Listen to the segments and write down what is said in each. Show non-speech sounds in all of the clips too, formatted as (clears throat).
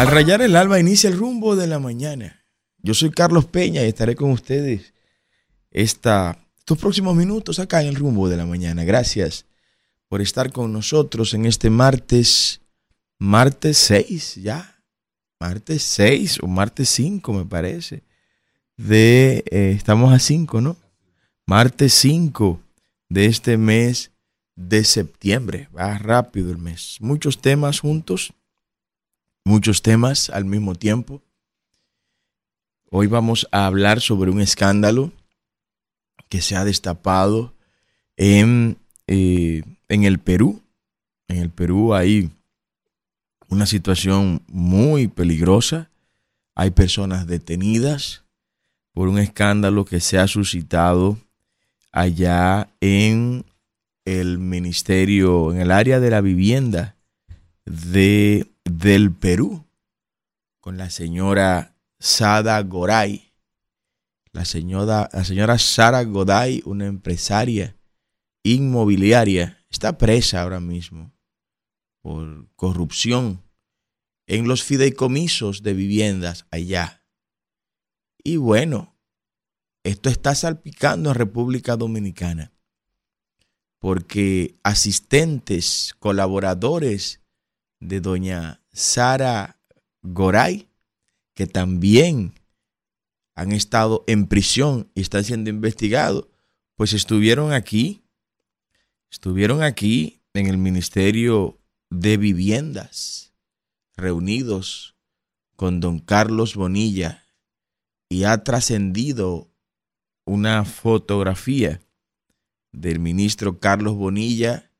Al rayar el alba inicia el rumbo de la mañana. Yo soy Carlos Peña y estaré con ustedes esta, estos próximos minutos acá en el rumbo de la mañana. Gracias por estar con nosotros en este martes, martes 6 ya, martes 6 o martes 5 me parece. De, eh, estamos a 5, ¿no? Martes 5 de este mes de septiembre. Va rápido el mes. Muchos temas juntos muchos temas al mismo tiempo. Hoy vamos a hablar sobre un escándalo que se ha destapado en, eh, en el Perú. En el Perú hay una situación muy peligrosa. Hay personas detenidas por un escándalo que se ha suscitado allá en el ministerio, en el área de la vivienda de del Perú con la señora Sada Goray. La señora, la señora Sara Goday, una empresaria inmobiliaria, está presa ahora mismo por corrupción en los fideicomisos de viviendas allá. Y bueno, esto está salpicando en República Dominicana, porque asistentes, colaboradores de doña Sara Goray, que también han estado en prisión y están siendo investigados, pues estuvieron aquí, estuvieron aquí en el Ministerio de Viviendas, reunidos con don Carlos Bonilla, y ha trascendido una fotografía del ministro Carlos Bonilla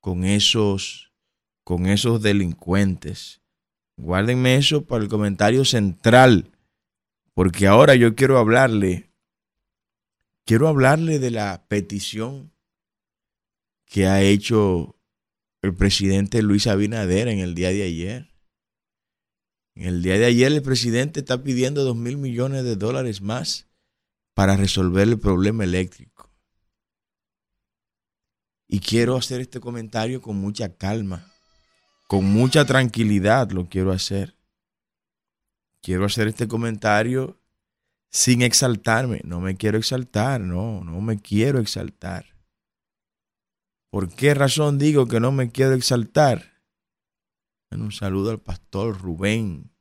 con esos con esos delincuentes. Guárdenme eso para el comentario central, porque ahora yo quiero hablarle, quiero hablarle de la petición que ha hecho el presidente Luis Abinader en el día de ayer. En el día de ayer el presidente está pidiendo dos mil millones de dólares más para resolver el problema eléctrico. Y quiero hacer este comentario con mucha calma con mucha tranquilidad lo quiero hacer. Quiero hacer este comentario sin exaltarme. No me quiero exaltar, no, no me quiero exaltar. ¿Por qué razón digo que no me quiero exaltar? un saludo al pastor Rubén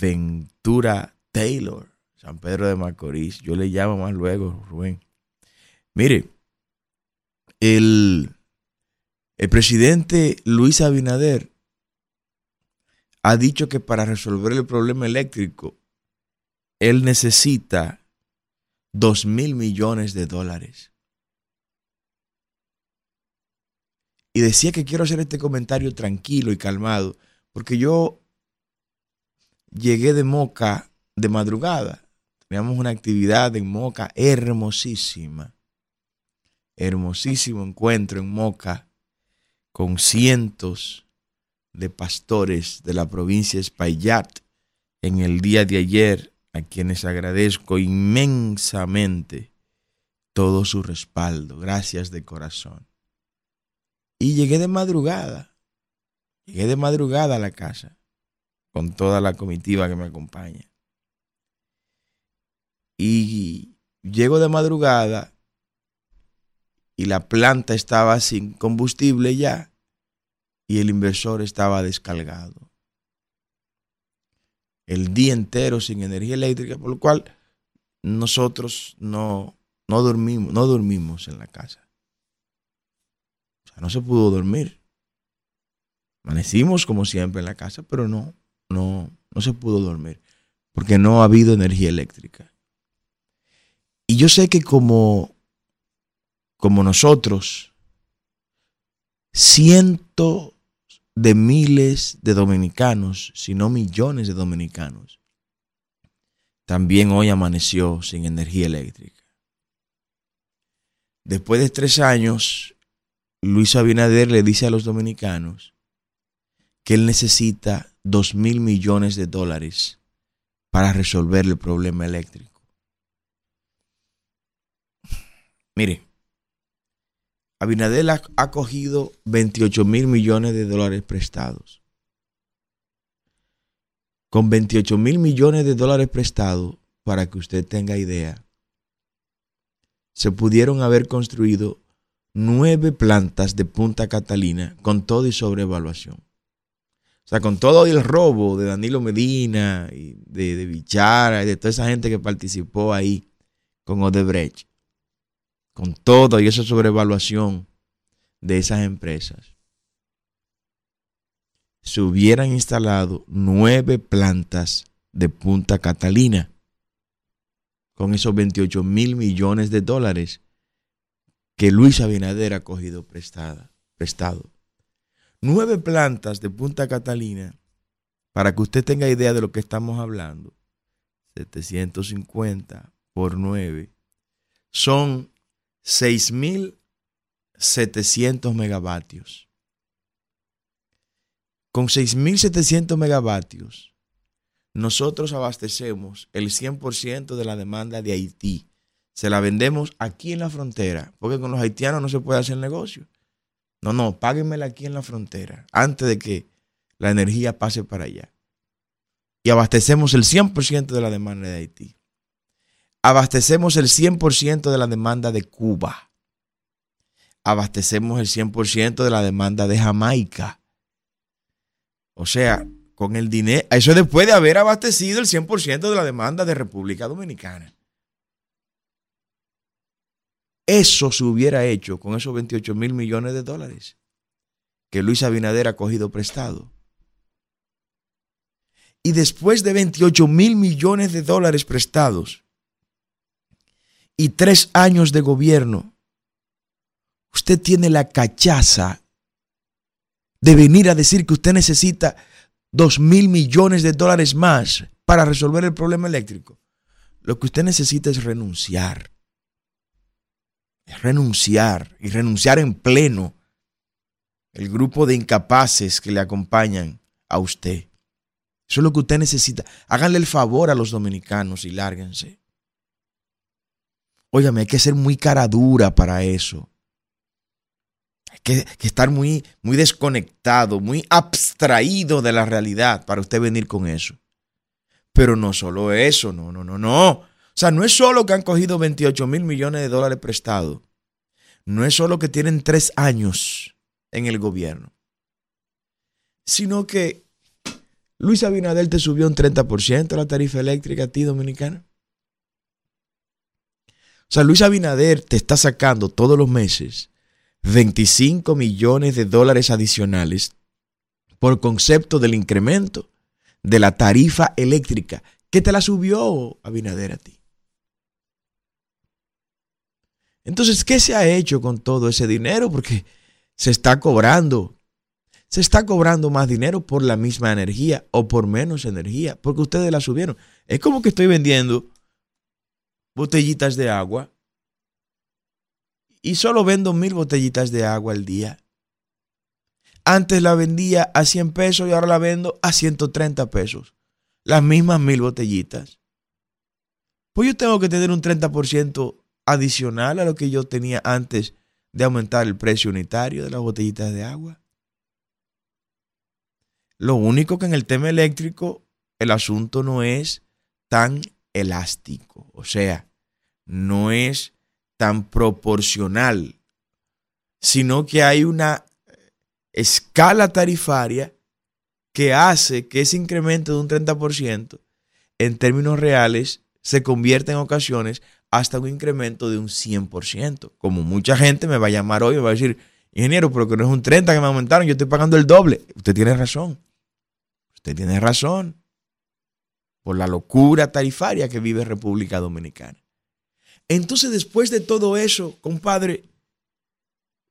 Ventura Taylor, San Pedro de Macorís. Yo le llamo más luego, Rubén. Mire, el, el presidente Luis Abinader ha dicho que para resolver el problema eléctrico, él necesita dos mil millones de dólares. Y decía que quiero hacer este comentario tranquilo y calmado, porque yo llegué de Moca de madrugada. Teníamos una actividad en Moca hermosísima. Hermosísimo encuentro en Moca con cientos de pastores de la provincia de Espaillat en el día de ayer, a quienes agradezco inmensamente todo su respaldo. Gracias de corazón. Y llegué de madrugada, llegué de madrugada a la casa con toda la comitiva que me acompaña. Y llego de madrugada y la planta estaba sin combustible ya y el inversor estaba descargado. El día entero sin energía eléctrica, por lo cual nosotros no, no dormimos, no dormimos en la casa. O sea, no se pudo dormir. Amanecimos como siempre en la casa, pero no, no, no se pudo dormir porque no ha habido energía eléctrica. Y yo sé que como como nosotros, cientos de miles de dominicanos, si no millones de dominicanos, también hoy amaneció sin energía eléctrica. Después de tres años, Luis Abinader le dice a los dominicanos que él necesita dos mil millones de dólares para resolver el problema eléctrico. Mire, Abinadel ha cogido 28 mil millones de dólares prestados. con 28 mil millones de dólares prestados, para que usted tenga idea, se pudieron haber construido nueve plantas de Punta Catalina con todo y sobrevaluación. O sea, con todo el robo de Danilo Medina y de, de Bichara y de toda esa gente que participó ahí con Odebrecht, con todo y esa sobrevaluación de esas empresas, se hubieran instalado nueve plantas de Punta Catalina con esos 28 mil millones de dólares que Luis Abinader ha cogido prestada, prestado. Nueve plantas de Punta Catalina, para que usted tenga idea de lo que estamos hablando, 750 por 9, son 6.700 megavatios. Con 6.700 megavatios, nosotros abastecemos el 100% de la demanda de Haití. Se la vendemos aquí en la frontera, porque con los haitianos no se puede hacer negocio. No, no, páguenmela aquí en la frontera, antes de que la energía pase para allá. Y abastecemos el 100% de la demanda de Haití. Abastecemos el 100% de la demanda de Cuba. Abastecemos el 100% de la demanda de Jamaica. O sea, con el dinero, eso después de haber abastecido el 100% de la demanda de República Dominicana. Eso se hubiera hecho con esos 28 mil millones de dólares que Luis Abinader ha cogido prestado. Y después de 28 mil millones de dólares prestados y tres años de gobierno, usted tiene la cachaza de venir a decir que usted necesita 2 mil millones de dólares más para resolver el problema eléctrico. Lo que usted necesita es renunciar renunciar y renunciar en pleno el grupo de incapaces que le acompañan a usted. Eso es lo que usted necesita. Háganle el favor a los dominicanos y lárguense. Óyame, hay que ser muy cara dura para eso. Hay que, estar muy, muy desconectado, muy abstraído de la realidad para usted venir con eso. Pero no solo eso, no, no, no, no. O sea, no es solo que han cogido 28 mil millones de dólares prestados. No es solo que tienen tres años en el gobierno. Sino que Luis Abinader te subió un 30% la tarifa eléctrica a ti, dominicana. O sea, Luis Abinader te está sacando todos los meses 25 millones de dólares adicionales por concepto del incremento de la tarifa eléctrica que te la subió Abinader a ti. Entonces, ¿qué se ha hecho con todo ese dinero? Porque se está cobrando. Se está cobrando más dinero por la misma energía o por menos energía, porque ustedes la subieron. Es como que estoy vendiendo botellitas de agua y solo vendo mil botellitas de agua al día. Antes la vendía a 100 pesos y ahora la vendo a 130 pesos. Las mismas mil botellitas. Pues yo tengo que tener un 30% adicional a lo que yo tenía antes de aumentar el precio unitario de las botellitas de agua. Lo único que en el tema eléctrico el asunto no es tan elástico, o sea, no es tan proporcional, sino que hay una escala tarifaria que hace que ese incremento de un 30% en términos reales se convierta en ocasiones hasta un incremento de un 100%. Como mucha gente me va a llamar hoy y va a decir, ingeniero, pero que no es un 30 que me aumentaron, yo estoy pagando el doble. Usted tiene razón. Usted tiene razón. Por la locura tarifaria que vive República Dominicana. Entonces, después de todo eso, compadre,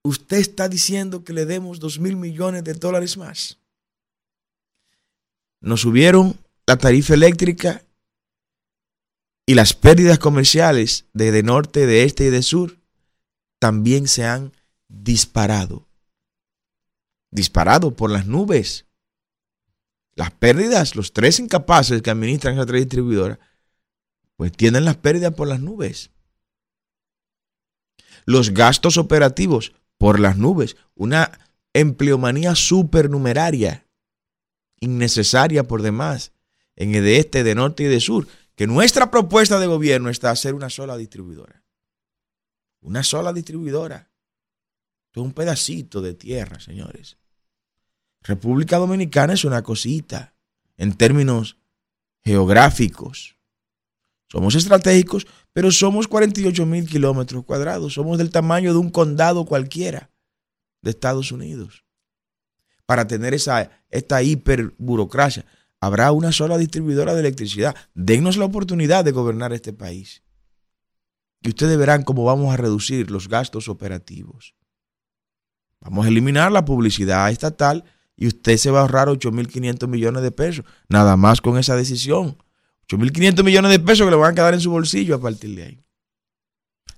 usted está diciendo que le demos 2 mil millones de dólares más. Nos subieron la tarifa eléctrica y las pérdidas comerciales de, de norte, de este y de sur también se han disparado. Disparado por las nubes. Las pérdidas, los tres incapaces que administran esa tres distribuidora, pues tienen las pérdidas por las nubes. Los gastos operativos por las nubes. Una empleomanía supernumeraria, innecesaria por demás en el de este, de norte y de sur, que nuestra propuesta de gobierno está hacer una sola distribuidora. Una sola distribuidora. Esto es un pedacito de tierra, señores. República Dominicana es una cosita en términos geográficos. Somos estratégicos, pero somos 48 mil kilómetros cuadrados. Somos del tamaño de un condado cualquiera de Estados Unidos. Para tener esa, esta hiperburocracia, habrá una sola distribuidora de electricidad. Dennos la oportunidad de gobernar este país. Y ustedes verán cómo vamos a reducir los gastos operativos. Vamos a eliminar la publicidad estatal y usted se va a ahorrar 8.500 millones de pesos. Nada más con esa decisión. 8.500 millones de pesos que le van a quedar en su bolsillo a partir de ahí.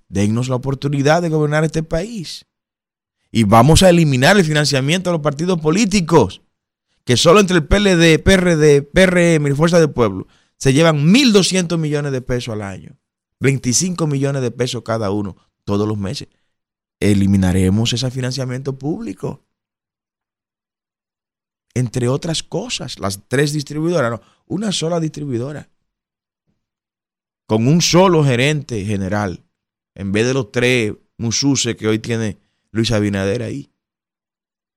Dennos la oportunidad de gobernar este país. Y vamos a eliminar el financiamiento de los partidos políticos, que solo entre el PLD, PRD, PRM y Fuerza del Pueblo se llevan 1.200 millones de pesos al año. 25 millones de pesos cada uno todos los meses. Eliminaremos ese financiamiento público entre otras cosas, las tres distribuidoras, no, una sola distribuidora, con un solo gerente general, en vez de los tres mususes que hoy tiene Luis Abinader ahí,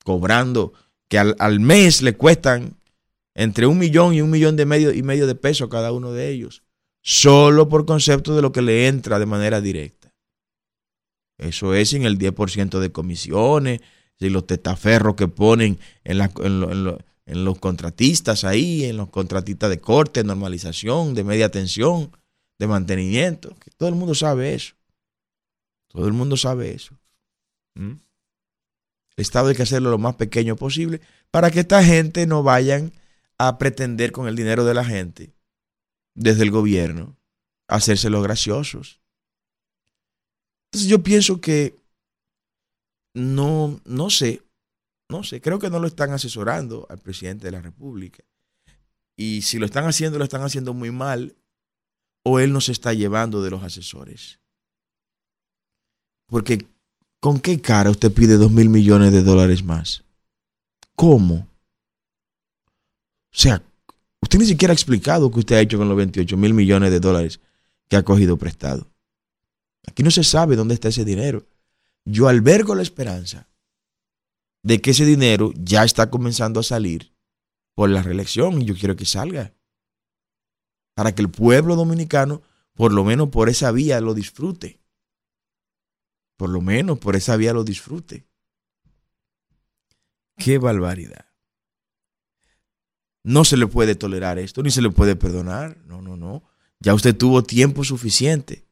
cobrando, que al, mes le cuestan entre un millón y un millón de medio y medio de pesos cada uno de ellos, solo por concepto de lo que le entra de manera directa. Eso es sin el 10% de comisiones, y los testaferros que ponen en, los contratistas ahí, en los contratistas de corte, normalización, de media tensión, de mantenimiento. Que todo el mundo sabe eso. Todo el mundo sabe eso. ¿Mm? El Estado hay que hacerlo lo más pequeño posible para que esta gente no vayan a pretender con el dinero de la gente, desde el gobierno, hacerse los graciosos. Entonces yo pienso que no, no sé, no sé, creo que no lo están asesorando al presidente de la República. Y si lo están haciendo, lo están haciendo muy mal, o él no se está llevando de los asesores. Porque, ¿con qué cara usted pide dos mil millones de dólares más? ¿Cómo? O sea, usted ni siquiera ha explicado qué usted ha hecho con los 28 mil millones de dólares que ha cogido prestado. Aquí no se sabe dónde está ese dinero yo albergo la esperanza de que ese dinero ya está comenzando a salir por la reelección y yo quiero que salga. Para que el pueblo dominicano, por lo menos por esa vía, lo disfrute. Por lo menos por esa vía lo disfrute. Qué barbaridad. No se le puede tolerar esto, ni se le puede perdonar. No, no, no. Ya usted tuvo tiempo suficiente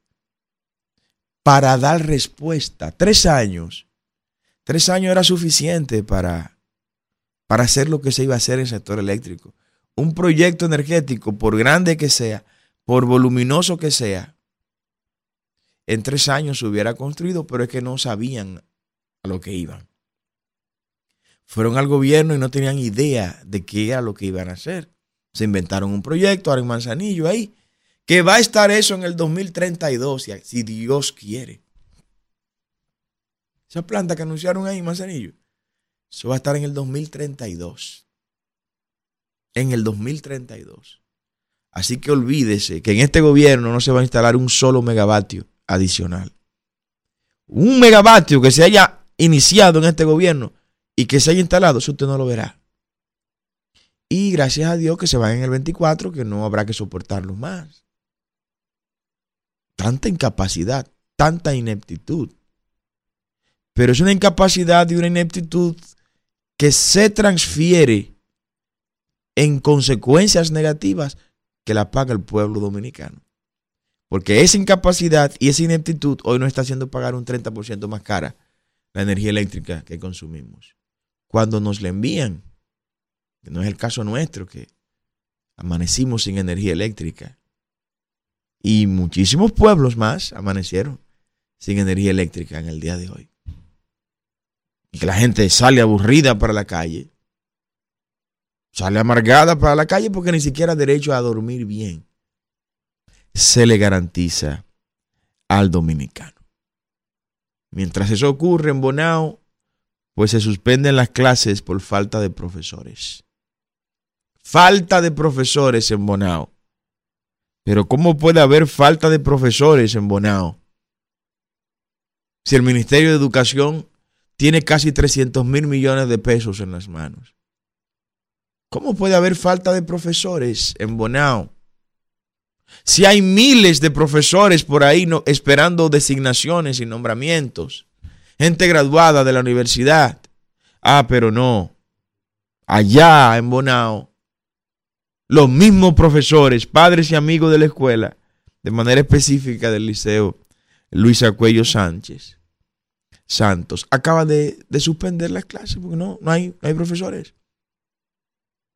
para dar respuesta. Tres años. Tres años era suficiente para, para hacer lo que se iba a hacer en el sector eléctrico. Un proyecto energético, por grande que sea, por voluminoso que sea, en tres años se hubiera construido, pero es que no sabían a lo que iban. Fueron al gobierno y no tenían idea de qué era lo que iban a hacer. Se inventaron un proyecto, ahora en Manzanillo ahí, que va a estar eso en el 2032, si Dios quiere. Esa planta que anunciaron ahí, Manzanillo, eso va a estar en el 2032. En el 2032. Así que olvídese que en este gobierno no se va a instalar un solo megavatio adicional. Un megavatio que se haya iniciado en este gobierno y que se haya instalado, eso usted no lo verá. Y gracias a Dios que se va en el 24, que no habrá que soportarlo más tanta incapacidad, tanta ineptitud. Pero es una incapacidad y una ineptitud que se transfiere en consecuencias negativas que la paga el pueblo dominicano. Porque esa incapacidad y esa ineptitud hoy nos está haciendo pagar un 30% más cara la energía eléctrica que consumimos. Cuando nos la envían, que no es el caso nuestro, que amanecimos sin energía eléctrica, y muchísimos pueblos más amanecieron sin energía eléctrica en el día de hoy. Y que la gente sale aburrida para la calle. Sale amargada para la calle porque ni siquiera derecho a dormir bien se le garantiza al dominicano. Mientras eso ocurre en Bonao, pues se suspenden las clases por falta de profesores. falta de profesores en Bonao. Pero ¿cómo puede haber falta de profesores en Bonao? Si el Ministerio de Educación tiene casi 300 mil millones de pesos en las manos. ¿Cómo puede haber falta de profesores en Bonao? Si hay miles de profesores por ahí no, esperando designaciones y nombramientos, gente graduada de la universidad. Ah, pero no. Allá en Bonao los mismos profesores, padres y amigos de la escuela, de manera específica del liceo Luis Acuello Sánchez Santos, acaban de, suspender las clases porque no, no, hay, hay profesores.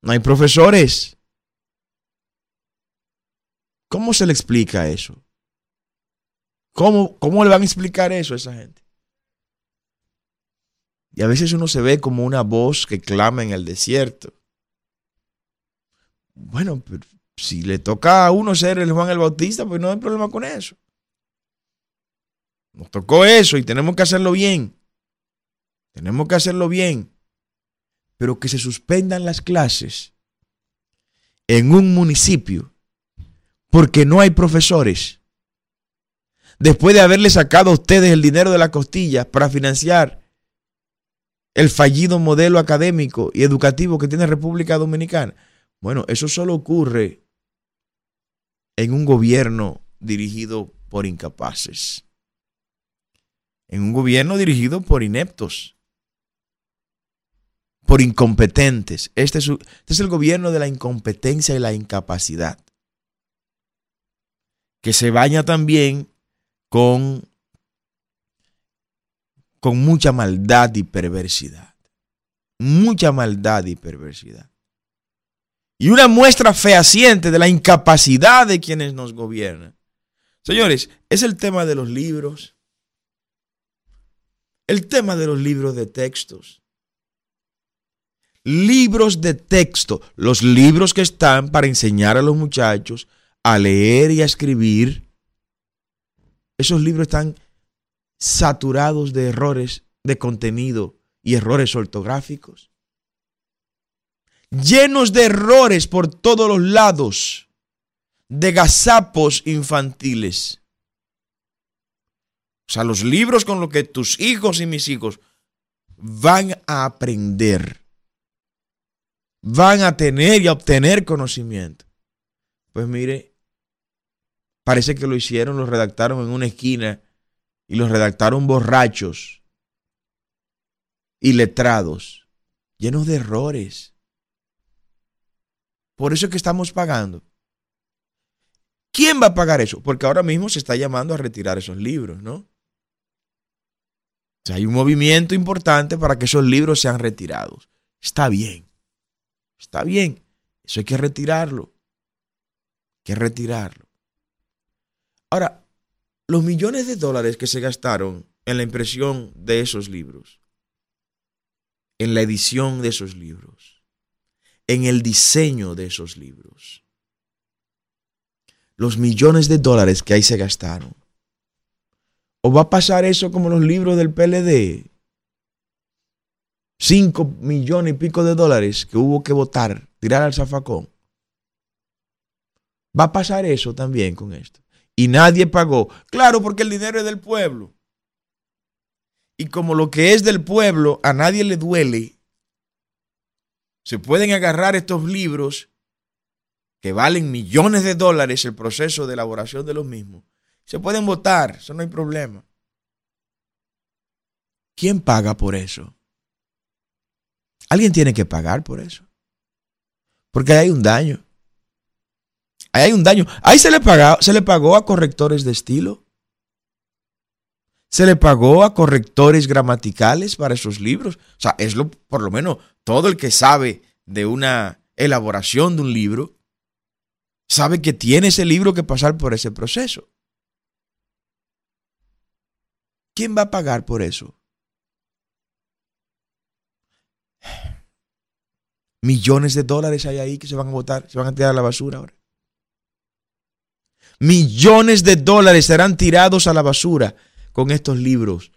No hay profesores. ¿Cómo se le explica eso? ¿Cómo, ¿Cómo le van a explicar eso a esa gente? Y a veces uno se ve como una voz que clama en el desierto. Bueno, si le toca a uno ser el Juan el Bautista, pues no hay problema con eso. Nos tocó eso y tenemos que hacerlo bien. Tenemos que hacerlo bien. Pero que se suspendan las clases en un municipio porque no hay profesores. Después de haberle sacado a ustedes el dinero de la costilla para financiar el fallido modelo académico y educativo que tiene República Dominicana. Bueno, eso solo ocurre en un gobierno dirigido por incapaces. En un gobierno dirigido por ineptos. Por incompetentes. Este es, este es el gobierno de la incompetencia y la incapacidad. Que se baña también con, con mucha maldad y perversidad. Mucha maldad y perversidad y una muestra fehaciente de la incapacidad de quienes nos gobiernan. Señores, es el tema de los libros, el tema de los libros de textos. Libros de texto, los libros que están para enseñar a los muchachos a leer y a escribir. Esos libros están saturados de errores de contenido y errores ortográficos llenos de errores por todos los lados, de gazapos infantiles. O sea, los libros con los que tus hijos y mis hijos van a aprender, van a tener y a obtener conocimiento. Pues mire, parece que lo hicieron, lo redactaron en una esquina y los redactaron borrachos y letrados, llenos de errores por eso es que estamos pagando. ¿Quién va a pagar eso? Porque ahora mismo se está llamando a retirar esos libros, ¿no? O sea, hay un movimiento importante para que esos libros sean retirados. Está bien. Está bien. Eso hay que retirarlo. Hay que retirarlo. Ahora, los millones de dólares que se gastaron en la impresión de esos libros, en la edición de esos libros, en el diseño de esos libros. Los millones de dólares que ahí se gastaron. ¿O va a pasar eso como los libros del PLD? Cinco millones y pico de dólares que hubo que votar, tirar al zafacón. Va a pasar eso también con esto. Y nadie pagó. Claro, porque el dinero es del pueblo. Y como lo que es del pueblo a nadie le duele, se pueden agarrar estos libros que valen millones de dólares el proceso de elaboración de los mismos. Se pueden votar, eso no hay problema. ¿Quién paga por eso? Alguien tiene que pagar por eso. Porque ahí hay un daño. Ahí hay un daño. Ahí se le, se le pagó a correctores de estilo. Se le pagó a correctores gramaticales para esos libros. O sea, es lo, por lo menos todo el que sabe de una elaboración de un libro, sabe que tiene ese libro que pasar por ese proceso. ¿Quién va a pagar por eso? Millones de dólares hay ahí que se van a botar, se van a tirar a la basura ahora. Millones de dólares serán tirados a la basura con estos libros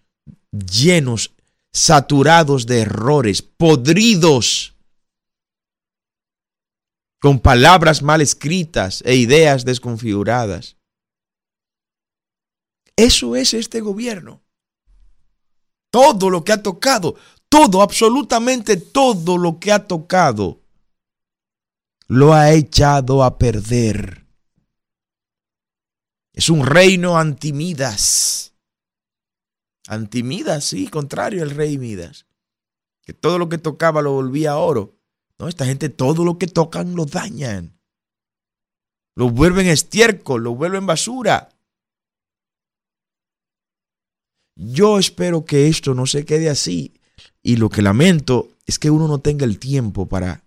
llenos saturados de errores, podridos. con palabras mal escritas e ideas desconfiguradas. Eso es este gobierno. Todo lo que ha tocado, todo, absolutamente todo lo que ha tocado, lo ha echado a perder. Es un reino antimidas. Antimidas, sí, contrario al rey Midas. Que todo lo que tocaba lo volvía oro. No, esta gente todo lo que tocan lo dañan. Lo vuelven estiércol, lo vuelven basura. Yo espero que esto no se quede así. Y lo que lamento es que uno no tenga el tiempo para,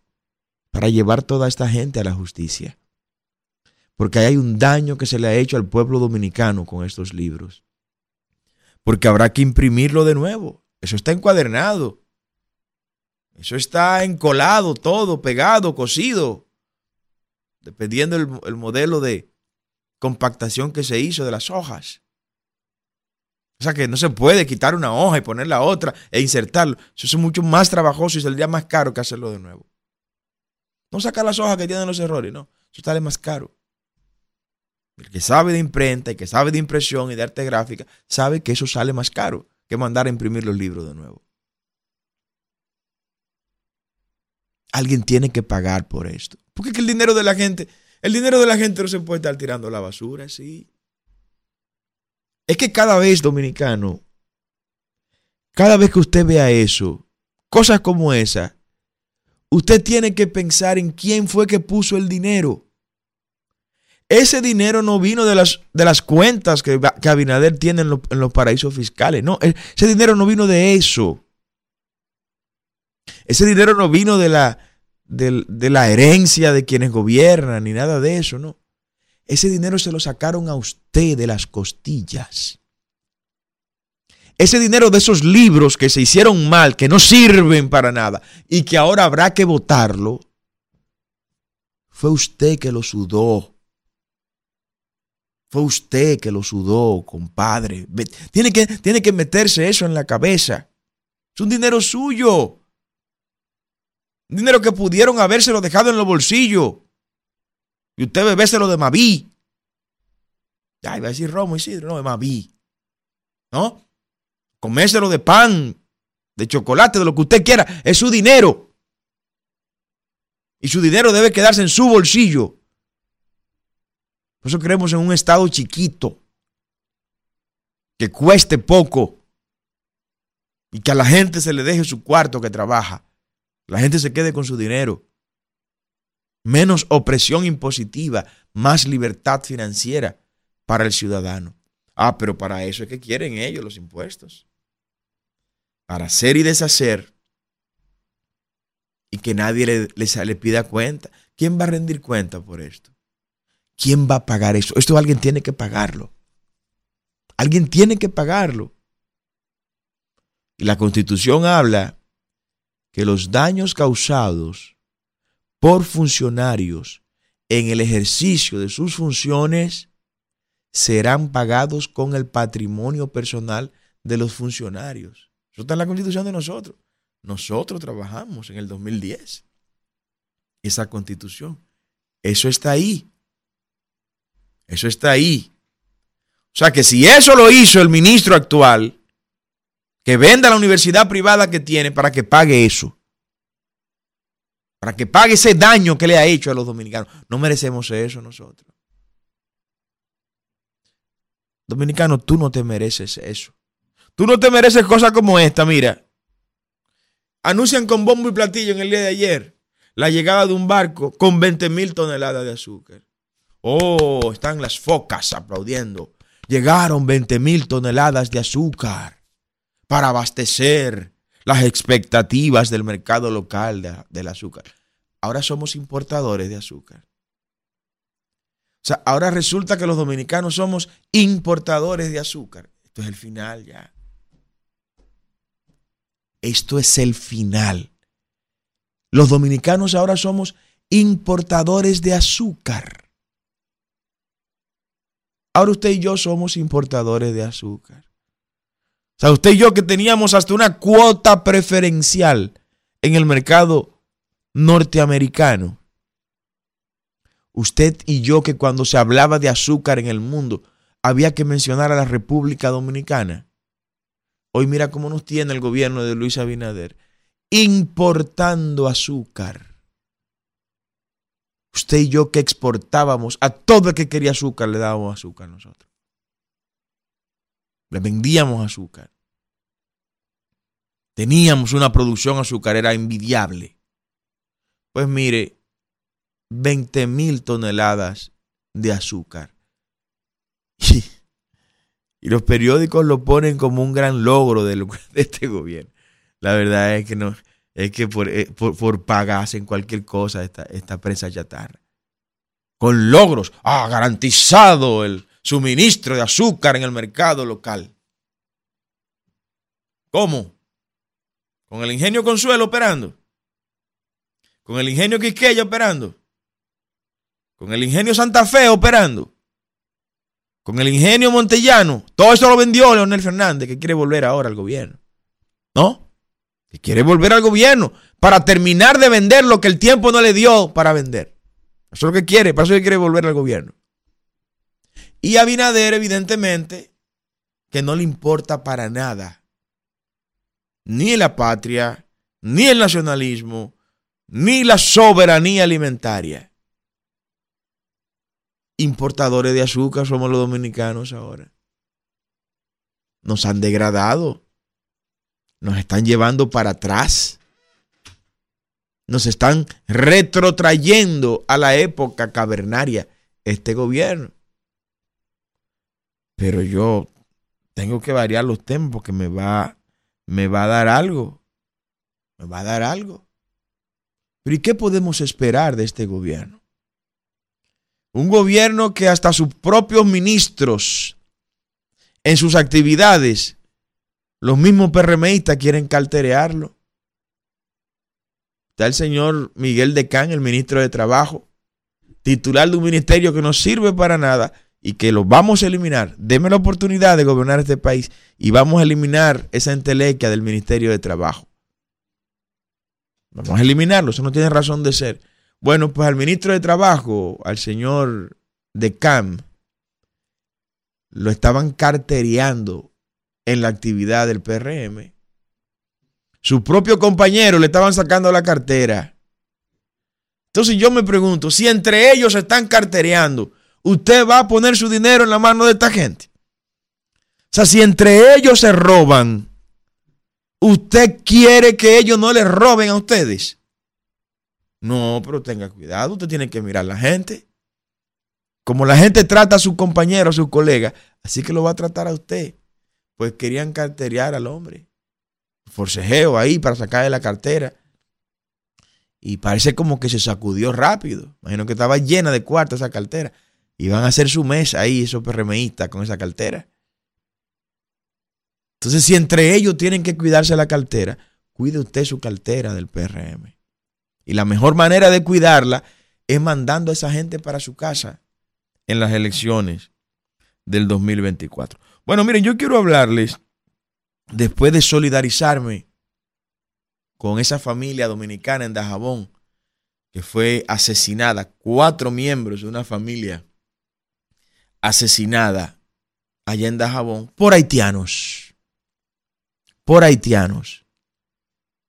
para llevar toda esta gente a la justicia. Porque hay un daño que se le ha hecho al pueblo dominicano con estos libros. Porque habrá que imprimirlo de nuevo. Eso está encuadernado. Eso está encolado, todo, pegado, cosido. Dependiendo el, el modelo de compactación que se hizo de las hojas. O sea que no se puede quitar una hoja y poner la otra e insertarlo. Eso es mucho más trabajoso y saldría más caro que hacerlo de nuevo. No sacar las hojas que tienen los errores, no. Eso sale más caro. El que sabe de imprenta y que sabe de impresión y de arte gráfica, sabe que eso sale más caro que mandar a imprimir los libros de nuevo. Alguien tiene que pagar por esto. Porque el dinero de la gente, el dinero de la gente no se puede estar tirando la basura, sí. Es que cada vez, dominicano, cada vez que usted vea eso, cosas como esa, usted tiene que pensar en quién fue que puso el dinero. Ese dinero no vino de las, de las cuentas que, que Abinader tiene en, en los paraísos fiscales. No, ese dinero no vino de eso. Ese dinero no vino de la, de, de la herencia de quienes gobiernan ni nada de eso, no. Ese dinero se lo sacaron a usted de las costillas. Ese dinero de esos libros que se hicieron mal, que no sirven para nada y que ahora habrá que votarlo, fue usted que lo sudó. Fue usted que lo sudó, compadre. Tiene que, tiene que meterse eso en la cabeza. Es un dinero suyo. Un dinero que pudieron habérselo dejado en los bolsillos. Y usted bebéselo de Maví. Ya iba a decir Romo y Sidro, no, de Maví. ¿No? Coméselo de pan, de chocolate, de lo que usted quiera. Es su dinero. Y su dinero debe quedarse en su bolsillo. Por eso creemos en un estado chiquito. Que cueste poco. Y que a la gente se le deje su cuarto que trabaja. La gente se quede con su dinero menos opresión impositiva, más libertad financiera para el ciudadano. Ah, pero para eso es que quieren ellos los impuestos. Para hacer y deshacer y que nadie le, le, pida cuenta. ¿Quién va a rendir cuenta por esto? ¿Quién va a pagar eso? Esto alguien tiene que pagarlo. Alguien tiene que pagarlo. Y la constitución habla que los daños causados por funcionarios en el ejercicio de sus funciones serán pagados con el patrimonio personal de los funcionarios. Eso está en la constitución de nosotros. Nosotros trabajamos en el 2010 esa constitución. Eso está ahí. Eso está ahí. O sea que si eso lo hizo el ministro actual, que venda la universidad privada que tiene para que pague eso para que pague ese daño que le ha hecho a los dominicanos. No merecemos eso nosotros. Dominicano, tú no te mereces eso. Tú no te mereces cosas como esta, mira. Anuncian con bombo y platillo en el día de ayer la llegada de un barco con 20 mil toneladas de azúcar. Oh, están las focas aplaudiendo. Llegaron 20 mil toneladas de azúcar para abastecer las expectativas del mercado local del azúcar. Ahora somos importadores de azúcar. O sea, ahora resulta que los dominicanos somos importadores de azúcar. Esto es el final ya. Esto es el final. Los dominicanos ahora somos importadores de azúcar. Ahora usted y yo somos importadores de azúcar. O sea, usted y yo que teníamos hasta una cuota preferencial en el mercado norteamericano. Usted y yo que cuando se hablaba de azúcar en el mundo había que mencionar a la República Dominicana. Hoy mira cómo nos tiene el gobierno de Luis Abinader importando azúcar. Usted y yo que exportábamos a todo el que quería azúcar le dábamos azúcar nosotros. Le vendíamos azúcar. Teníamos una producción azucarera envidiable. Pues mire, 20 mil toneladas de azúcar. (laughs) Y, los periódicos lo ponen como un gran logro (laughs) de, este gobierno. La verdad es que no, es que por, eh, por, en cualquier cosa esta, esta prensa chatarra. Con logros, ah, garantizado el suministro de azúcar en el mercado local. ¿Cómo? Con el ingenio Consuelo operando. Con el ingenio Quisqueya operando. Con el ingenio Santa Fe operando. Con el ingenio Montellano. Todo eso lo vendió Leonel Fernández, que quiere volver ahora al gobierno. ¿No? Que quiere volver al gobierno para terminar de vender lo que el tiempo no le dio para vender. Eso es lo que quiere, para eso que quiere volver al gobierno. Y Abinader, evidentemente, que no le importa para nada ni la patria, ni el nacionalismo, ni la soberanía alimentaria. Importadores de azúcar somos los dominicanos ahora. Nos han degradado. Nos están llevando para atrás. Nos están retrotrayendo a la época cavernaria este gobierno. Pero yo tengo que variar los temas porque me va me va a dar algo. Me va a dar algo. Pero ¿y qué podemos esperar de este gobierno? Un gobierno que hasta sus propios ministros en sus actividades, los mismos PRMistas quieren carterearlo. Está el señor Miguel Decán, el ministro de Trabajo, titular de un ministerio que no sirve para nada, y que lo vamos a eliminar, deme la oportunidad de gobernar este país y vamos a eliminar esa entelequia del Ministerio de Trabajo. Vamos a eliminarlo, eso no tiene razón de ser. Bueno, pues al ministro de Trabajo, al señor de Cam, lo estaban carteriando en la actividad del PRM. Su propio compañero le estaban sacando la cartera. Entonces yo me pregunto, si entre ellos se están cartereando, usted va a poner su dinero en la mano de esta gente. O sea, si entre ellos se roban, usted quiere que ellos no le roben a ustedes. No, pero tenga cuidado, usted tiene que mirar a la gente. Como la gente trata a su compañero, a su colega, así que lo va a tratar a usted. Pues querían carterear al hombre. Forcejeo ahí para sacarle la cartera. Y parece como que se sacudió rápido. Imagino que estaba llena de cuartos esa cartera. Y van a hacer su mes ahí, esos PRMistas, con esa cartera. Entonces, si entre ellos tienen que cuidarse la cartera, cuide usted su cartera del PRM. Y la mejor manera de cuidarla es mandando a esa gente para su casa en las elecciones del 2024. Bueno, miren, yo quiero hablarles, después de solidarizarme con esa familia dominicana en Dajabón, que fue asesinada, cuatro miembros de una familia asesinada allá en Dajabón por haitianos. Por haitianos.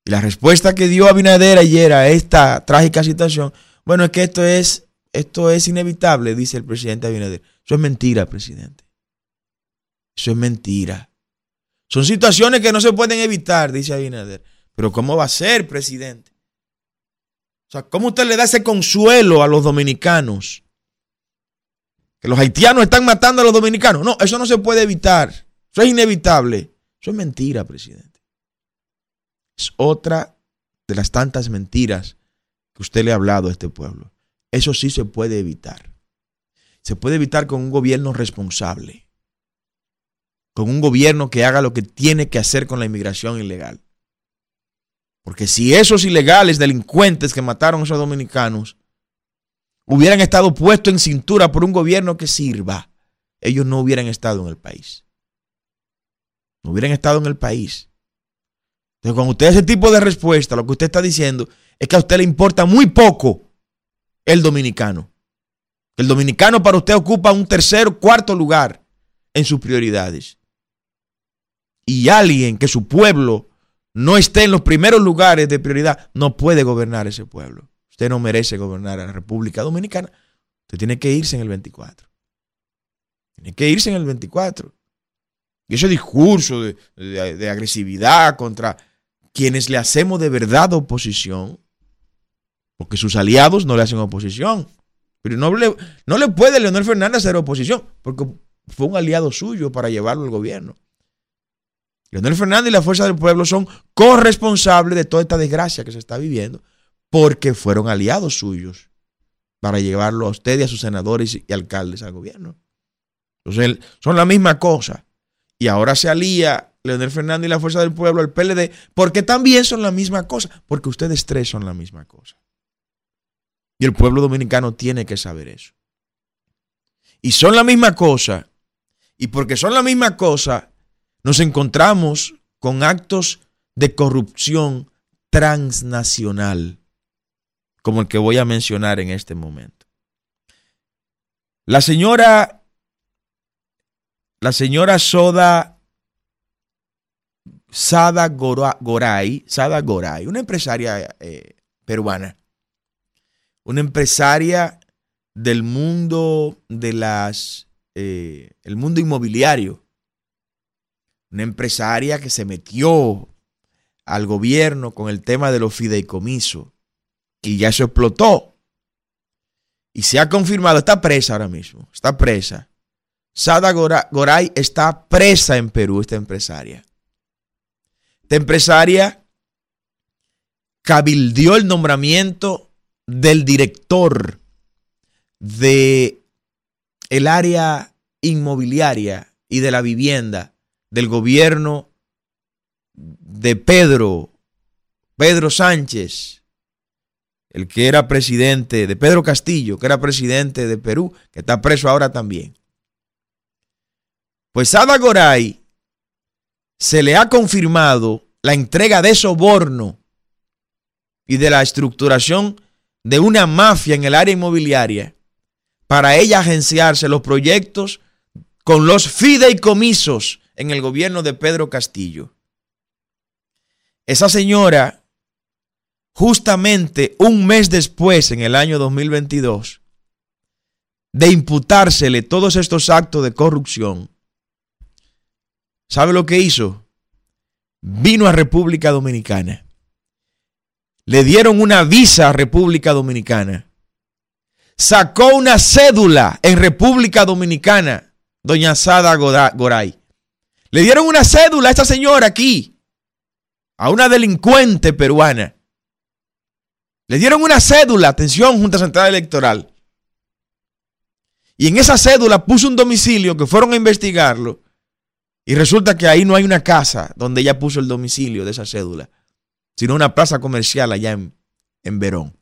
Y la respuesta que dio Abinader ayer a esta trágica situación, bueno, es que esto es, esto es inevitable, dice el presidente Abinader. Eso es mentira, presidente. Eso es mentira. Son situaciones que no se pueden evitar, dice Abinader. Pero ¿cómo va a ser, presidente? O sea, ¿cómo usted le da ese consuelo a los dominicanos? que los haitianos están matando a los dominicanos. No, eso no se puede evitar. Eso es inevitable. Eso es mentira, presidente. Es otra de las tantas mentiras que usted le ha hablado a este pueblo. Eso sí se puede evitar. Se puede evitar con un gobierno responsable. Con un gobierno que haga lo que tiene que hacer con la inmigración ilegal. Porque si esos ilegales, delincuentes que mataron a esos dominicanos, hubieran estado puestos en cintura por un gobierno que sirva, ellos no hubieran estado en el país. No hubieran estado en el país. Entonces, cuando usted ese tipo de respuesta, lo que usted está diciendo es que a usted le importa muy poco el dominicano. El dominicano para usted ocupa un tercer cuarto lugar en sus prioridades. Y alguien que su pueblo no esté en los primeros lugares de prioridad, no puede gobernar ese pueblo. Usted no merece gobernar a la República Dominicana. Usted tiene que irse en el 24. Tiene que irse en el 24. Y ese discurso de, de agresividad contra quienes le hacemos de verdad oposición, porque sus aliados no le hacen oposición. Pero no le, no le puede Leonel Fernández hacer oposición, porque fue un aliado suyo para llevarlo al gobierno. Leonel Fernández y la Fuerza del Pueblo son corresponsables de toda esta desgracia que se está viviendo, porque fueron aliados suyos para llevarlo a usted y a sus senadores y alcaldes al gobierno. Entonces, son la misma cosa. Y ahora se alía Leonel Fernández y la Fuerza del Pueblo al PLD, porque también son la misma cosa, porque ustedes tres son la misma cosa. Y el pueblo dominicano tiene que saber eso. Y son la misma cosa. Y porque son la misma cosa, nos encontramos con actos de corrupción transnacional, como el que voy a mencionar en este momento. La señora, la señora Soda Sada Goray, Sada Goray, una empresaria eh, peruana, una empresaria del mundo de las, eh, el mundo inmobiliario, una empresaria que se metió al gobierno con el tema de los fideicomisos y ya se explotó. Y se ha confirmado, está presa ahora mismo, está presa. Sada Goray está presa en Perú, esta empresaria. Esta empresaria cabildió el nombramiento del director de el área inmobiliaria y de la vivienda del gobierno de Pedro, Pedro Sánchez, el que era presidente de Pedro Castillo, que era presidente de Perú, que está preso ahora también. Pues a Goray se le ha confirmado la entrega de soborno y de la estructuración de una mafia en el área inmobiliaria para ella agenciarse los proyectos con los fideicomisos en el gobierno de Pedro Castillo. Esa señora, justamente un mes después, en el año 2022, de imputársele todos estos actos de corrupción, ¿sabe lo que hizo? Vino a República Dominicana le dieron una visa a República Dominicana. Sacó una cédula en República Dominicana, doña Sada Goray. Le dieron una cédula a esta señora aquí, a una delincuente peruana. Le dieron una cédula, atención, Junta Central Electoral. Y en esa cédula puso un domicilio que fueron a investigarlo. Y resulta que ahí no hay una casa donde ella puso el domicilio de esa cédula sino una plaza comercial allá en, en Verón.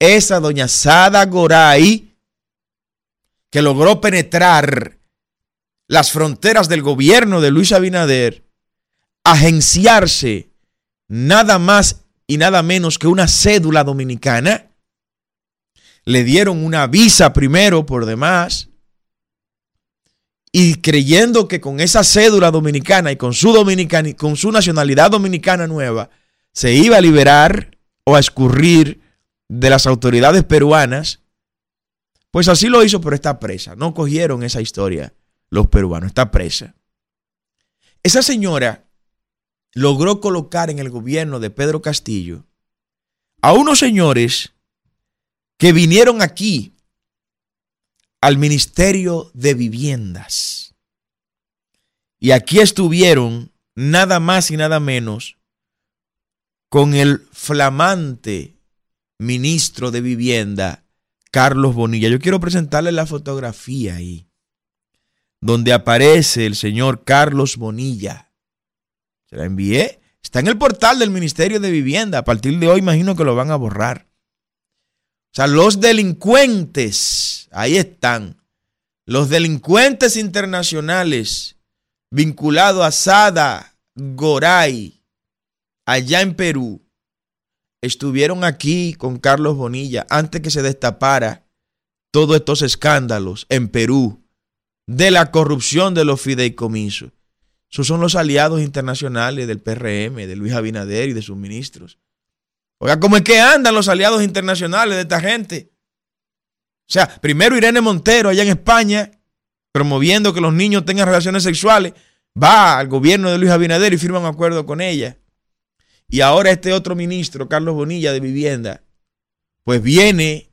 Esa doña Sada Goray, que logró penetrar las fronteras del gobierno de Luis Abinader, agenciarse nada más y nada menos que una cédula dominicana, le dieron una visa primero por demás, y creyendo que con esa cédula dominicana y con su, dominicana, con su nacionalidad dominicana nueva se iba a liberar o a escurrir de las autoridades peruanas, pues así lo hizo, pero está presa. No cogieron esa historia los peruanos, está presa. Esa señora logró colocar en el gobierno de Pedro Castillo a unos señores que vinieron aquí al Ministerio de Viviendas. Y aquí estuvieron nada más y nada menos con el flamante ministro de Vivienda, Carlos Bonilla. Yo quiero presentarle la fotografía ahí, donde aparece el señor Carlos Bonilla. Se la envié. Está en el portal del Ministerio de Vivienda. A partir de hoy imagino que lo van a borrar. O sea, los delincuentes, ahí están, los delincuentes internacionales vinculados a Sada Goray, allá en Perú, estuvieron aquí con Carlos Bonilla antes que se destapara todos estos escándalos en Perú de la corrupción de los fideicomisos. Esos son los aliados internacionales del PRM, de Luis Abinader y de sus ministros. Oiga, ¿cómo es que andan los aliados internacionales de esta gente? O sea, primero Irene Montero allá en España, promoviendo que los niños tengan relaciones sexuales, va al gobierno de Luis Abinader y firma un acuerdo con ella. Y ahora este otro ministro, Carlos Bonilla de Vivienda, pues viene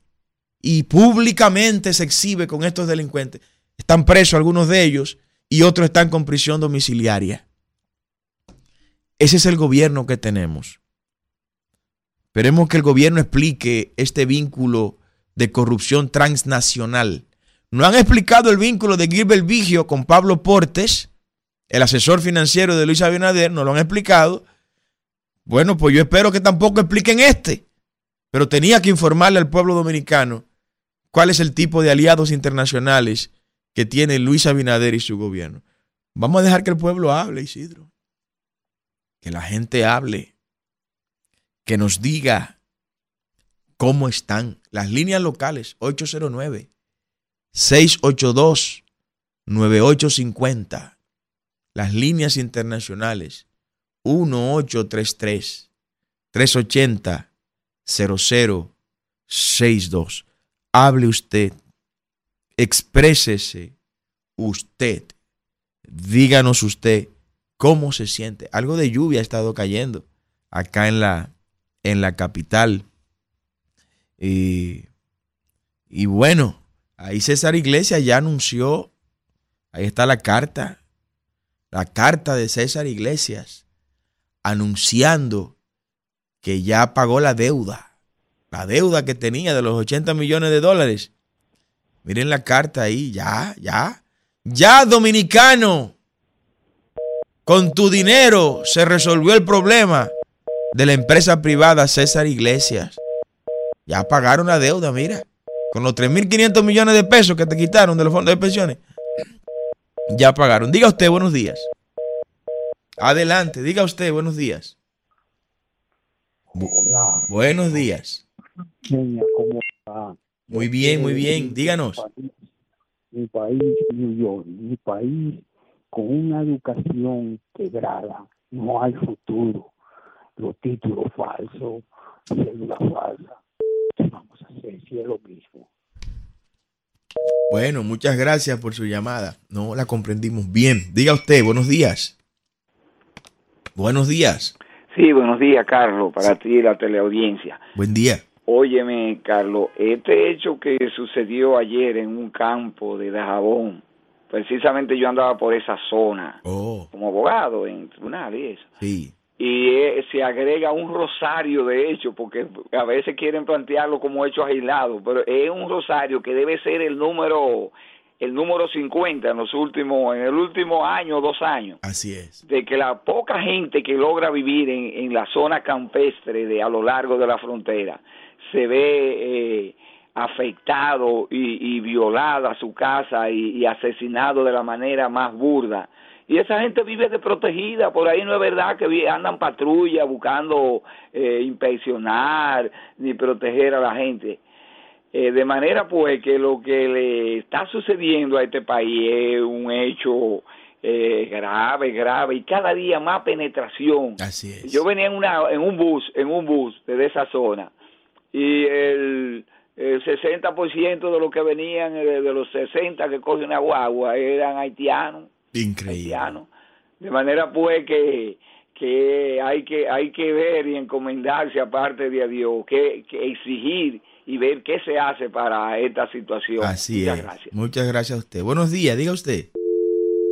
y públicamente se exhibe con estos delincuentes. Están presos algunos de ellos y otros están con prisión domiciliaria. Ese es el gobierno que tenemos. Esperemos que el gobierno explique este vínculo de corrupción transnacional. No han explicado el vínculo de Gilbert Vigio con Pablo Portes, el asesor financiero de Luis Abinader, no lo han explicado. Bueno, pues yo espero que tampoco expliquen este, pero tenía que informarle al pueblo dominicano cuál es el tipo de aliados internacionales que tiene Luis Abinader y su gobierno. Vamos a dejar que el pueblo hable, Isidro. Que la gente hable que nos diga cómo están las líneas locales 809 682 9850 las líneas internacionales 1833 380 0062 hable usted exprésese usted díganos usted cómo se siente algo de lluvia ha estado cayendo acá en la en la capital. Y, y bueno, ahí César Iglesias ya anunció, ahí está la carta, la carta de César Iglesias, anunciando que ya pagó la deuda, la deuda que tenía de los 80 millones de dólares. Miren la carta ahí, ya, ya, ya dominicano, con tu dinero se resolvió el problema de la empresa privada César Iglesias. Ya pagaron la deuda, mira. Con los 3.500 millones de pesos que te quitaron de los fondos de pensiones. Ya pagaron. Diga usted buenos días. Adelante, diga usted buenos días. Buenos días. Muy bien, muy bien. Díganos. Mi país, New York, mi país con una educación quebrada, no hay futuro los títulos falsos, cédula falsa. ¿Qué vamos a hacer si es lo mismo? Bueno, muchas gracias por su llamada. No la comprendimos bien. Diga usted, buenos días. Buenos días. Sí, buenos días, Carlos, para ti y la teleaudiencia. Buen día. Óyeme, Carlos, este hecho que sucedió ayer en un campo de Dajabón, precisamente yo andaba por esa zona oh. como abogado en tribunal y eso. Sí y eh, se agrega un rosario de hecho, porque a veces quieren plantearlo como hechos aislados, pero es un rosario que debe ser el número el número 50 en los últimos en el último año, dos años. Así es. De que la poca gente que logra vivir en, en la zona campestre de a lo largo de la frontera se ve eh, afectado y, y violada su casa y, y asesinado de la manera más burda y esa gente vive desprotegida, por ahí no es verdad que andan patrulla buscando eh, inspeccionar ni proteger a la gente. Eh, de manera pues que lo que le está sucediendo a este país es un hecho eh, grave, grave y cada día más penetración. Así es. Yo venía en, una, en un bus, en un bus de esa zona y el, el 60% de los que venían, de los 60 que cogen agua, agua eran haitianos. Increíble. De manera pues que, que hay que hay que ver y encomendarse aparte de a Dios, que, exigir y ver qué se hace para esta situación. Así Muchas es. Gracias. Muchas gracias a usted. Buenos días, diga usted.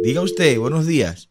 Diga usted, buenos días.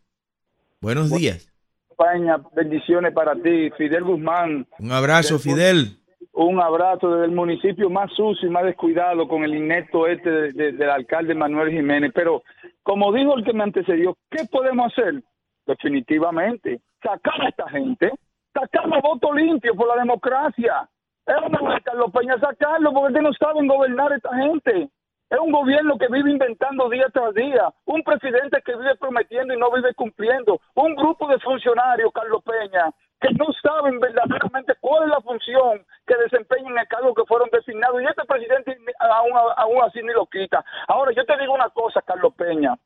Buenos días. España, bendiciones para ti, Fidel Guzmán. Un abrazo, Fidel. Un abrazo desde el municipio más sucio y más descuidado con el inepto este del alcalde Manuel Jiménez. Pero como dijo el que me antecedió, ¿qué podemos hacer? Definitivamente, sacar a esta gente, sacar a voto limpio por la democracia. Es una de Carlos Peña sacarlo porque no saben gobernar a esta gente. Es un gobierno que vive inventando día tras día, un presidente que vive prometiendo y no vive cumpliendo, un grupo de funcionarios, Carlos Peña, que no saben verdaderamente cuál es la función que desempeñan en el cargo que fueron designados y este presidente aún, aún así ni lo quita. Ahora, yo te digo una cosa, Carlos Peña,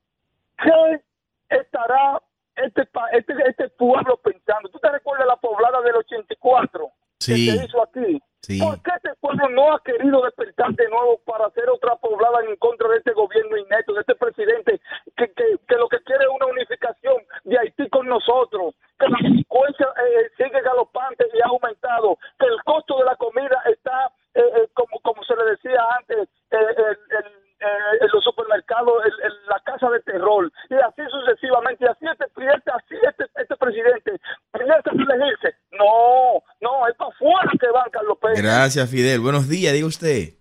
¿qué estará este, este, este pueblo pensando? ¿Tú te recuerdas la poblada del 84 sí. que se hizo aquí? ¿Por qué este pueblo no ha querido despertar de nuevo para hacer otra poblada en contra de este gobierno inneto, de este presidente que, que, lo que quiere es una unificación de Haití con nosotros? Que la delincuencia eh, sigue galopante y ha aumentado, que el costo de la comida está, eh, eh, como, como se le decía antes, en los supermercados, la casa de terror, y así sucesivamente, y así este, así este, este presidente piensa elegirse. No, no, es para afuera que van, Carlos Pérez. Gracias, Fidel. Buenos días, diga usted.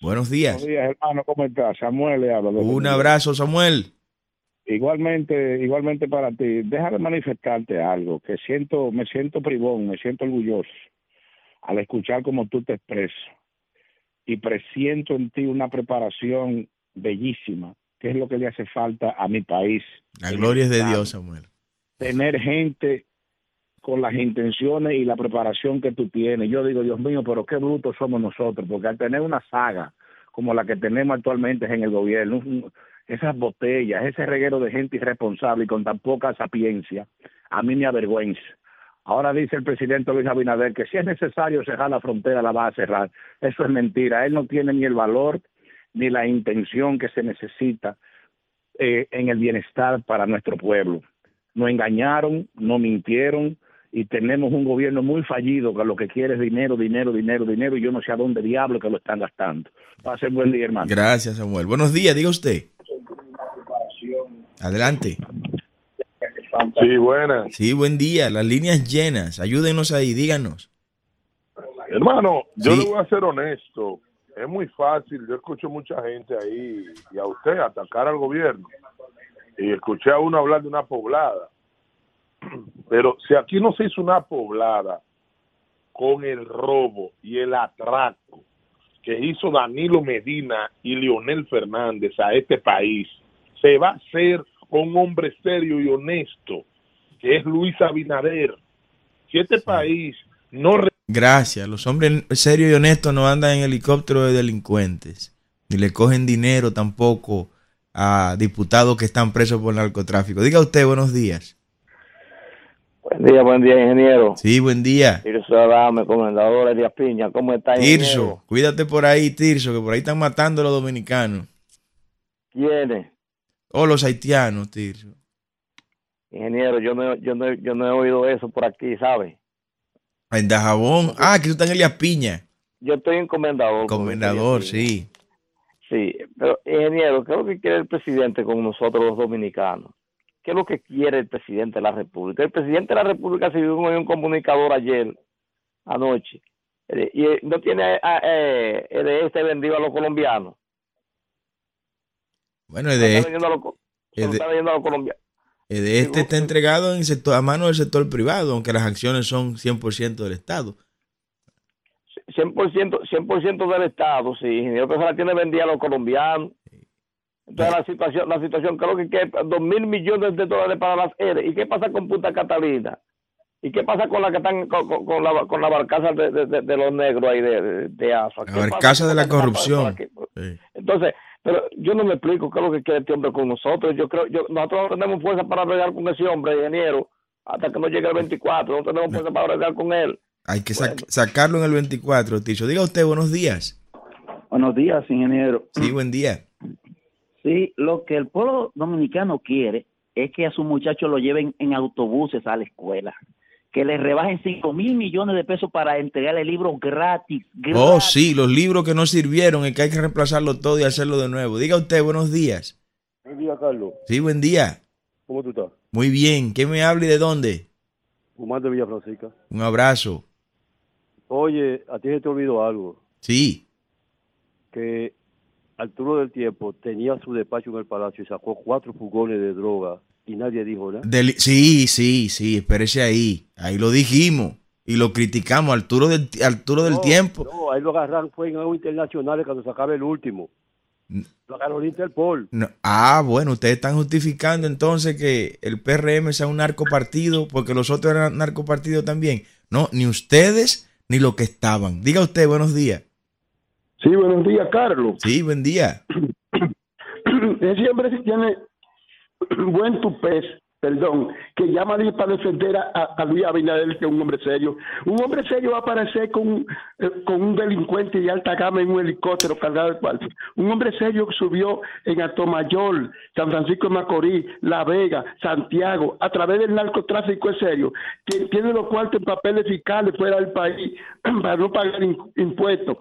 Buenos días. Buenos días, hermano, ¿cómo estás? Samuel le habla. Un abrazo, Samuel. Igualmente, igualmente para ti. Déjame manifestarte algo, que siento, me siento privón, me siento orgulloso al escuchar como tú te expresas y presiento en ti una preparación bellísima, que es lo que le hace falta a mi país. La gloria es de Dios, Samuel. Tener gente con las intenciones y la preparación que tú tienes. Yo digo, Dios mío, pero qué brutos somos nosotros, porque al tener una saga como la que tenemos actualmente en el gobierno, esas botellas, ese reguero de gente irresponsable y con tan poca sapiencia, a mí me avergüenza. Ahora dice el presidente Luis Abinader que si es necesario cerrar la frontera, la va a cerrar. Eso es mentira. Él no tiene ni el valor ni la intención que se necesita eh, en el bienestar para nuestro pueblo. Nos engañaron, no mintieron, y tenemos un gobierno muy fallido que lo que quiere es dinero, dinero, dinero, dinero y yo no sé a dónde diablo que lo están gastando. Pase buen día, hermano. Gracias, Samuel. Buenos días, diga usted. Adelante. Sí, buenas. Sí, buen día. Las líneas llenas. Ayúdenos ahí, díganos. Hermano, yo le voy a ser honesto. Es muy fácil. Yo escucho mucha gente ahí y a usted atacar al gobierno. Y escuché a uno hablar de una poblada (clears throat) pero si aquí no se hizo una poblada con el robo y el atraco que hizo Danilo Medina y Leonel Fernández a este país, se va a hacer un hombre serio y honesto, que es Luis Abinader. Si este país no... Gracias, los hombres serios y honestos no andan en helicóptero de delincuentes, ni le cogen dinero tampoco a diputados que están presos por narcotráfico. Diga usted, buenos días. Buen día, buen día, ingeniero. Sí, buen día. Tirso Adame, comendador Díaz Piña, ¿cómo está, Tirso, cuídate por ahí, Tirso, que por ahí están matando a los dominicanos. ¿Quiénes? O los haitianos, Tirso. Ingeniero, yo no, yo, no, yo no he oído eso por aquí, ¿sabe? En Dajabón. Ah, que tú estás en Elías Piña. Yo estoy en Comendador. Comendador, sí. Sí, pero ingeniero, ¿qué es lo que quiere el presidente con nosotros los dominicanos? ¿Qué es lo que quiere el presidente de la República? El presidente de la República se dio un comunicador ayer, anoche, eh, y eh, no tiene eh, de este vendido a los colombianos. Bueno, de este. Está vendiendo a los colombianos. de este está entregado en sector, a mano del sector privado, aunque las acciones son 100% del Estado. 100%, 100 del Estado, sí. Ingeniero que la tiene vendida a los colombianos. Entonces la situación, la situación creo que es dos mil millones de dólares para las ERE. ¿Y qué pasa con Punta Catalina? ¿Y qué pasa con la que están con, la, con la barcaza de, de, los negros ahí de, de, ASA? La barcaza de la corrupción. Entonces, pero yo no me explico qué es lo que quiere este hombre con nosotros. Yo creo, yo, nosotros no tenemos fuerza para bregar con ese hombre, ingeniero, hasta que no llegue el 24. No tenemos fuerza para bregar con él. Hay que sacarlo en el 24, Ticho. Diga usted, buenos días. Buenos días, ingeniero. Sí, buen día. Sí, lo que el pueblo dominicano quiere es que a sus muchachos lo lleven en autobuses a la escuela, que les rebajen 5 mil millones de pesos para entregarle libros gratis, gratis. Oh, sí, los libros que no sirvieron y que hay que reemplazarlo todo y hacerlo de nuevo. Diga usted, buenos días. Buen día, Carlos. Sí, buen día. ¿Cómo tú estás? Muy bien. ¿Qué me habla y de dónde? Humán de Villa Francisca. Un abrazo. Oye, a ti se te olvidó algo. Sí. Que Arturo del Tiempo tenía su despacho en el palacio y sacó cuatro fugones de droga y nadie dijo nada. sí, sí, sí, espérese ahí. Ahí lo dijimos y lo criticamos. Arturo del, Arturo del Tiempo. No, ahí lo agarraron, fue en algo internacional cuando sacaba el último. Lo ganó Interpol. No. Ah, bueno, ustedes están justificando entonces que el PRM sea un narcopartido porque los otros eran narcopartidos también. No, ni ustedes ni los que estaban. Diga usted, buenos días. Sí, buenos días, Carlos. Sí, buen día. (clears throat) Siempre tiene (clears throat) buen tupés perdón, que llama para defender a, Luis Abinader, que es un hombre serio. Un hombre serio va a aparecer con, eh, con un delincuente de alta gama en un helicóptero cargado de cuartos. Un hombre serio que subió en Atomayor, San Francisco de Macorís, La Vega, Santiago, a través del narcotráfico es serio, que tiene los cuartos en papeles fiscales fuera del país (clears throat) para no pagar impuestos.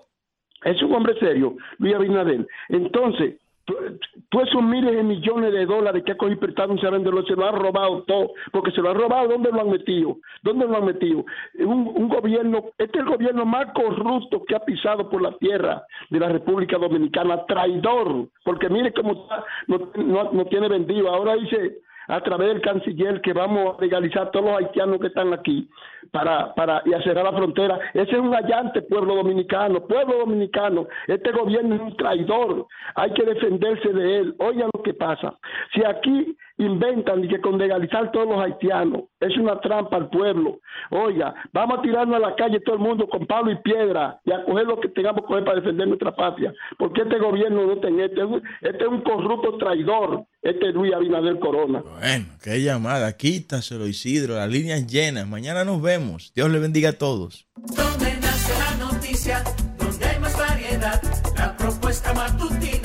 Es un hombre serio, Luis Abinader. Entonces, todos esos miles de millones de dólares que ha cogido prestado se se lo han robado todo, porque se lo han robado, ¿dónde lo han metido? ¿Dónde lo han metido? Un, un gobierno, este es el gobierno más corrupto que ha pisado por la tierra de la República Dominicana, traidor, porque mire cómo está, no, no, no tiene vendido, ahora dice a través del canciller que vamos a legalizar todos los haitianos que están aquí para, para y a cerrar la frontera. Ese es un allante, pueblo dominicano, pueblo dominicano. Este gobierno es un traidor. Hay que defenderse de él. Oigan lo que pasa. Si aquí inventan y que con legalizar todos los haitianos es una trampa al pueblo. Oiga, vamos a tirarnos a la calle todo el mundo con palo y piedra y a coger lo que tengamos que coger para defender nuestra patria. Porque este gobierno no tiene este, este es un corrupto traidor, este es Luis Abinader Corona. Bueno, qué llamada, quítaselo Isidro, las líneas llenas. Mañana nos vemos. Dios le bendiga a todos. Donde nace la noticia, donde hay más variedad, la propuesta matutina